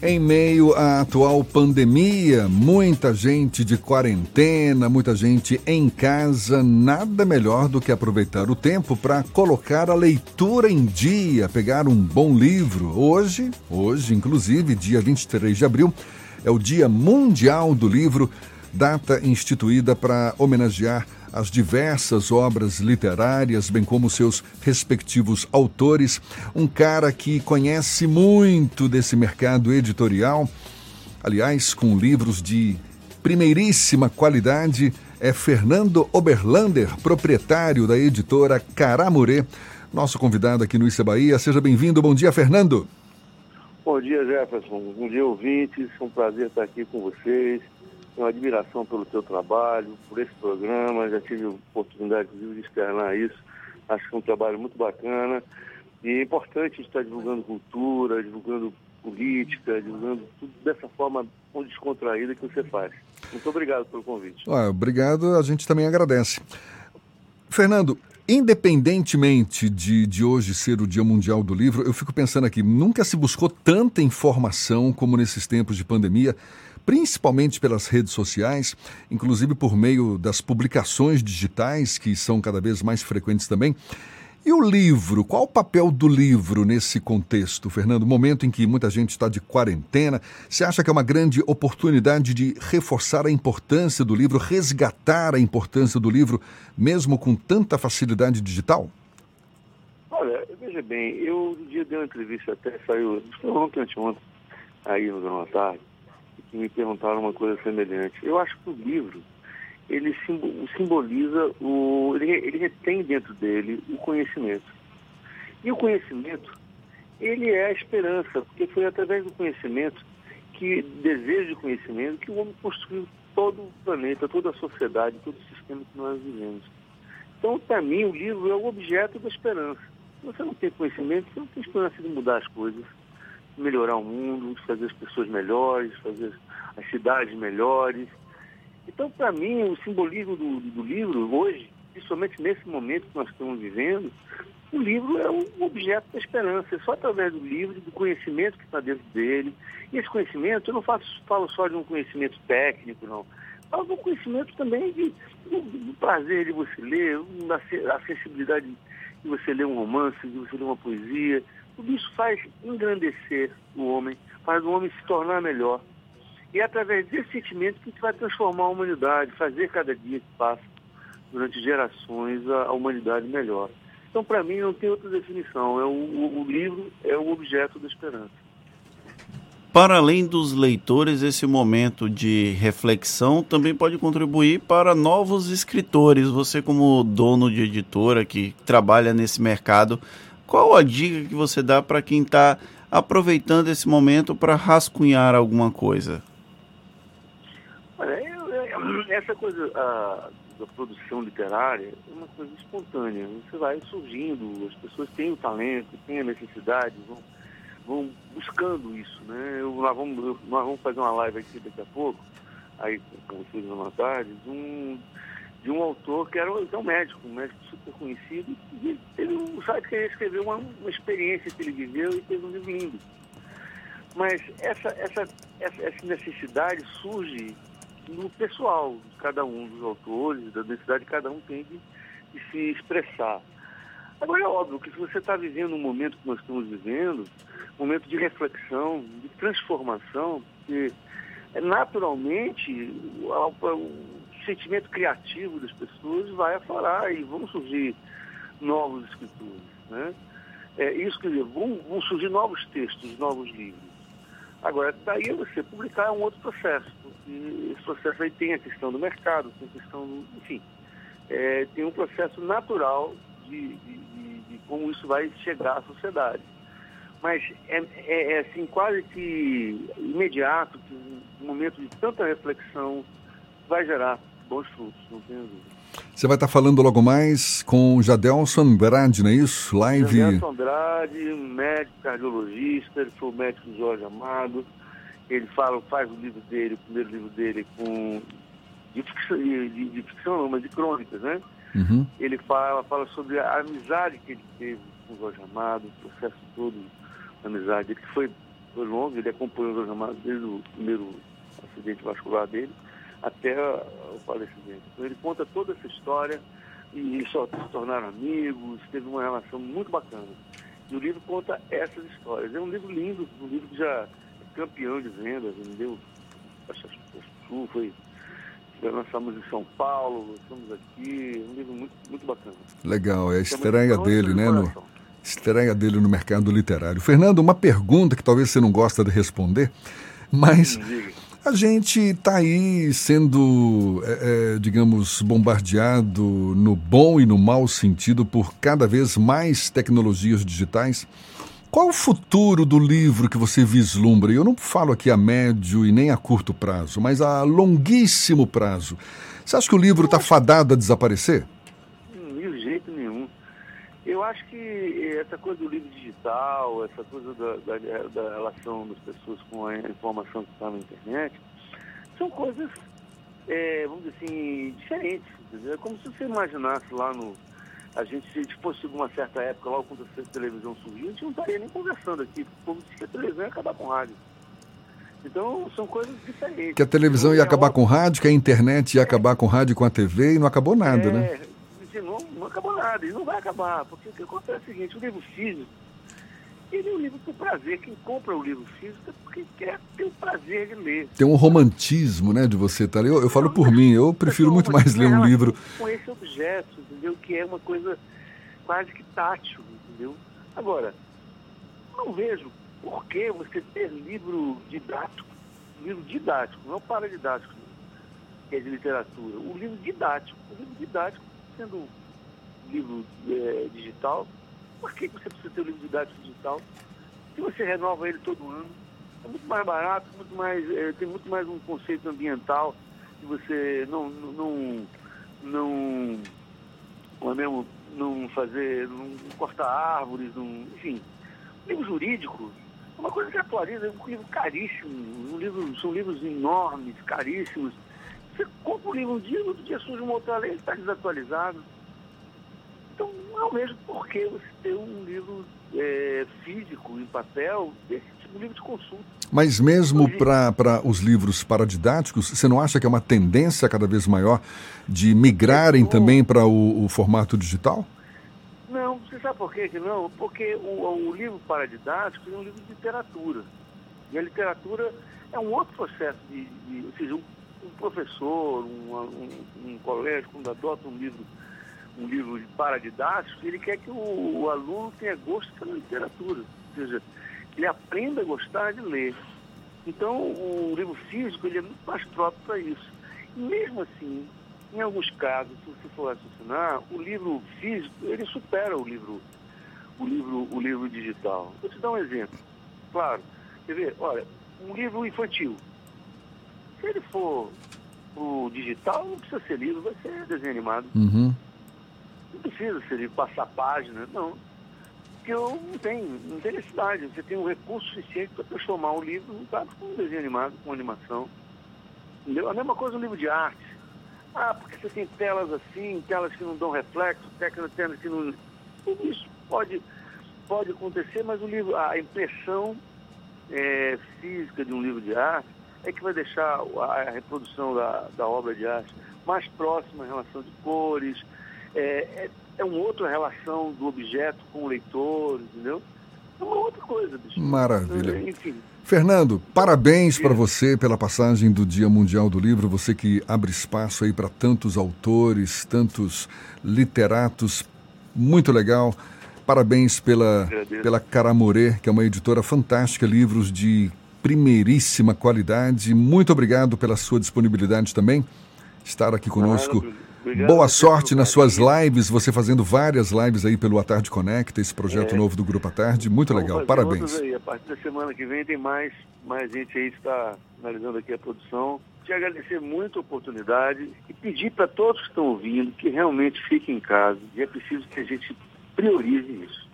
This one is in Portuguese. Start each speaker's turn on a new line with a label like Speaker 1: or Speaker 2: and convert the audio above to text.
Speaker 1: Em meio à atual pandemia, muita gente de quarentena, muita gente em casa, nada melhor do que aproveitar o tempo para colocar a leitura em dia, pegar um bom livro. Hoje, hoje, inclusive, dia 23 de abril, é o Dia Mundial do Livro, data instituída para homenagear as diversas obras literárias, bem como seus respectivos autores. Um cara que conhece muito desse mercado editorial, aliás, com livros de primeiríssima qualidade, é Fernando Oberlander, proprietário da editora Caramurê, nosso convidado aqui no Issa Bahia. Seja bem-vindo. Bom dia, Fernando.
Speaker 2: Bom dia, Jefferson. Bom dia, ouvintes. Um prazer estar aqui com vocês tenho admiração pelo teu trabalho, por esse programa, já tive oportunidade de externar isso. Acho que é um trabalho muito bacana. E é importante estar divulgando cultura, divulgando política, divulgando tudo dessa forma descontraída que você faz. Muito obrigado pelo convite.
Speaker 1: Obrigado, a gente também agradece. Fernando, independentemente de, de hoje ser o Dia Mundial do Livro, eu fico pensando aqui, nunca se buscou tanta informação como nesses tempos de pandemia principalmente pelas redes sociais, inclusive por meio das publicações digitais, que são cada vez mais frequentes também. E o livro? Qual o papel do livro nesse contexto, Fernando? Momento em que muita gente está de quarentena, você acha que é uma grande oportunidade de reforçar a importância do livro, resgatar a importância do livro, mesmo com tanta facilidade digital?
Speaker 2: Olha, veja bem, eu um dia dei uma entrevista, até saiu, foi ontem, anteontem, aí no Jornal Tarde, que me perguntaram uma coisa semelhante. Eu acho que o livro, ele simboliza, o, ele, ele retém dentro dele o conhecimento. E o conhecimento, ele é a esperança, porque foi através do conhecimento, que desejo de conhecimento, que o homem construiu todo o planeta, toda a sociedade, todo o sistema que nós vivemos. Então, para mim, o livro é o objeto da esperança. Se você não tem conhecimento, você não tem esperança de mudar as coisas melhorar o mundo, fazer as pessoas melhores, fazer as cidades melhores. Então, para mim, o simbolismo do, do, livro hoje, principalmente nesse momento que nós estamos vivendo, o livro é um objeto da esperança. É só através do livro, do conhecimento que está dentro dele. E esse conhecimento, eu não faço, falo só de um conhecimento técnico, não. Falo do conhecimento também de, do, do prazer de você ler, da sensibilidade de você ler um romance, de você ler uma poesia, tudo isso faz engrandecer o homem, faz o homem se tornar melhor. E é através desse sentimento que a gente vai transformar a humanidade, fazer cada dia que passa, durante gerações, a, humanidade melhor. Então, para mim, não tem outra definição. É o, o, o livro é o objeto da esperança.
Speaker 3: Para além dos leitores, esse momento de reflexão também pode contribuir para novos escritores. Você, como dono de editora que trabalha nesse mercado, qual a dica que você dá para quem está aproveitando esse momento para rascunhar alguma coisa?
Speaker 2: Olha, essa coisa a, da produção literária é uma coisa espontânea. Você vai surgindo, as pessoas têm o talento, têm a necessidade, vão, vão buscando isso. Né? Eu, nós, vamos, eu, nós vamos fazer uma live aqui daqui a pouco, aí com vocês na tarde, de um de um autor que era um, um médico, um médico super conhecido, e teve um site que ele escreveu uma, uma experiência que ele viveu e fez um livro lindo. Mas essa, essa, essa, essa necessidade surge no pessoal de cada um dos autores, da necessidade que cada um tem de, de se expressar. Agora é óbvio que se você está vivendo um momento que nós estamos vivendo, um momento de reflexão, de transformação, que naturalmente o, sentimento criativo das pessoas vai aflorar e vão surgir novos escritores. Né? É, isso dizer, vão, vão surgir novos textos, novos livros. Agora, daí você publicar é um outro processo, porque esse processo aí tem a questão do mercado, tem a questão, do, enfim, é, tem um processo natural de, de, de, de, como isso vai chegar à sociedade. Mas é, é, é assim, quase que imediato, que um momento de tanta reflexão vai gerar bons frutos, não tenho dúvida.
Speaker 1: Você vai estar falando logo mais com Jadelson Andrade, não é isso? Live.
Speaker 2: Jadelson Andrade, médico cardiologista, ele foi o médico Jorge Amado. Ele fala, faz o livro dele, o primeiro livro dele com de ficção, de, de ficção não, mas de crônicas, né? Uhum. Ele fala, fala sobre a amizade que ele teve com o Jorge Amado, o processo todo da amizade. Ele que foi foi longo, ele acompanhou os Ramos desde o primeiro acidente vascular dele até o falecimento. Então ele conta toda essa história e só se tornaram amigos, teve uma relação muito bacana. E o livro conta essas histórias. É um livro lindo, um livro que já é campeão de vendas, vendeu, que foi lançamos em São Paulo, estamos aqui, um livro muito, muito bacana.
Speaker 1: Legal, é a estreia dele, né? No, estreia dele no mercado literário. Fernando, uma pergunta que talvez você não gosta de responder, mas a gente está aí sendo, é, é, digamos, bombardeado no bom e no mau sentido por cada vez mais tecnologias digitais. Qual o futuro do livro que você vislumbra? Eu não falo aqui a médio e nem a curto prazo, mas a longuíssimo prazo. Você acha que o livro está fadado a desaparecer?
Speaker 2: De jeito nenhum. Eu acho que essa coisa do livro digital, essa coisa da, da, da relação das pessoas com a informação que está na internet, são coisas, é, vamos dizer assim, diferentes. Entendeu? É como se você imaginasse lá no, a gente, se fosse uma certa época, logo quando a televisão surgiu, a gente não estaria nem conversando aqui, porque o povo disse que a televisão ia acabar com o rádio. Então, são coisas diferentes.
Speaker 1: Que a televisão ia acabar com o rádio, que a internet ia acabar com o rádio e com a TV, e não acabou nada,
Speaker 2: é, né? Não, não acabou nada, e não vai acabar, porque o que acontece é o seguinte, o livro físico, ele é um livro por prazer. Quem compra o livro físico é porque quer ter o prazer de ler.
Speaker 1: Tem um romantismo, né, de você estar tá ali. Eu, eu falo por mim, eu prefiro muito mais ler um livro.
Speaker 2: Com esse objeto, entendeu? Que é uma coisa quase que tátil, entendeu? Agora, não vejo por que você ter livro didático, livro didático, não paradidático, que é de literatura, o livro didático. O livro didático, sendo livro é, digital, por que você precisa ter o livro didático digital? Se você renova ele todo ano, é muito mais barato, muito mais, é, tem muito mais um conceito ambiental, que você não, não, não, não, é mesmo, não fazer, não cortar árvores, não, enfim. O livro jurídico é uma coisa que atualiza, é um livro caríssimo, um livro, são livros enormes, caríssimos. Você compra o livro um dia, no outro dia surge uma outra lei, está desatualizado. Então, não vejo por que você ter um livro é, físico, em papel, desse tipo de livro de consulta.
Speaker 1: Mas mesmo para os livros paradidáticos, você não acha que é uma tendência cada vez maior de migrarem também para o, o, formato digital?
Speaker 2: Não, você sabe por quê que não? Porque o, o livro paradidático é um livro de literatura. E a literatura é um outro processo de, de ou seja, um, um professor, um, um, um colégio, quando adota um livro um livro paradidático, ele quer que o, o, aluno tenha gosto pela literatura, ou seja, ele aprenda a gostar de ler. Então, o livro físico ele é muito mais próprio para isso. E mesmo assim, em alguns casos, se você for raciocinar, o livro físico ele supera o livro, o livro, o livro digital. Vou te dar um exemplo. Claro, quer ver? Olha, um livro infantil. Se ele for o digital, não precisa ser livro, vai ser desenho animado.
Speaker 1: Uhum.
Speaker 2: Não precisa ser passar página, não. Porque eu não tenho, não tem necessidade. Você tem um recurso suficiente para transformar um livro num com um desenho animado, com animação. Entendeu? A mesma coisa no livro de arte. Ah, porque você tem telas assim, telas que não dão reflexo, telas que não. Tudo isso pode, pode acontecer, mas o livro, a impressão é, física de um livro de arte é que vai deixar a reprodução da, da obra de arte mais próxima em relação de cores, é, é, é uma outra relação do objeto com o leitor, entendeu? É uma outra coisa, bicho.
Speaker 1: Maravilha.
Speaker 2: É, enfim.
Speaker 1: Fernando, parabéns para você pela passagem do Dia Mundial do Livro, você que abre espaço aí para tantos autores, tantos literatos, muito legal. Parabéns pela, pela Caramorê, que é uma editora fantástica, livros de primeiríssima qualidade. Muito obrigado pela sua disponibilidade também, estar aqui conosco. Obrigado, Boa sorte nas suas lives, você fazendo várias lives aí pelo A Tarde Conecta, esse projeto é. novo do Grupo A Tarde. Muito legal, parabéns.
Speaker 2: Aí. A partir da semana que vem tem mais, mais gente aí que está analisando aqui a produção. Te agradecer muito a oportunidade e pedir para todos que estão ouvindo que realmente fiquem em casa. E é preciso que a gente priorize isso.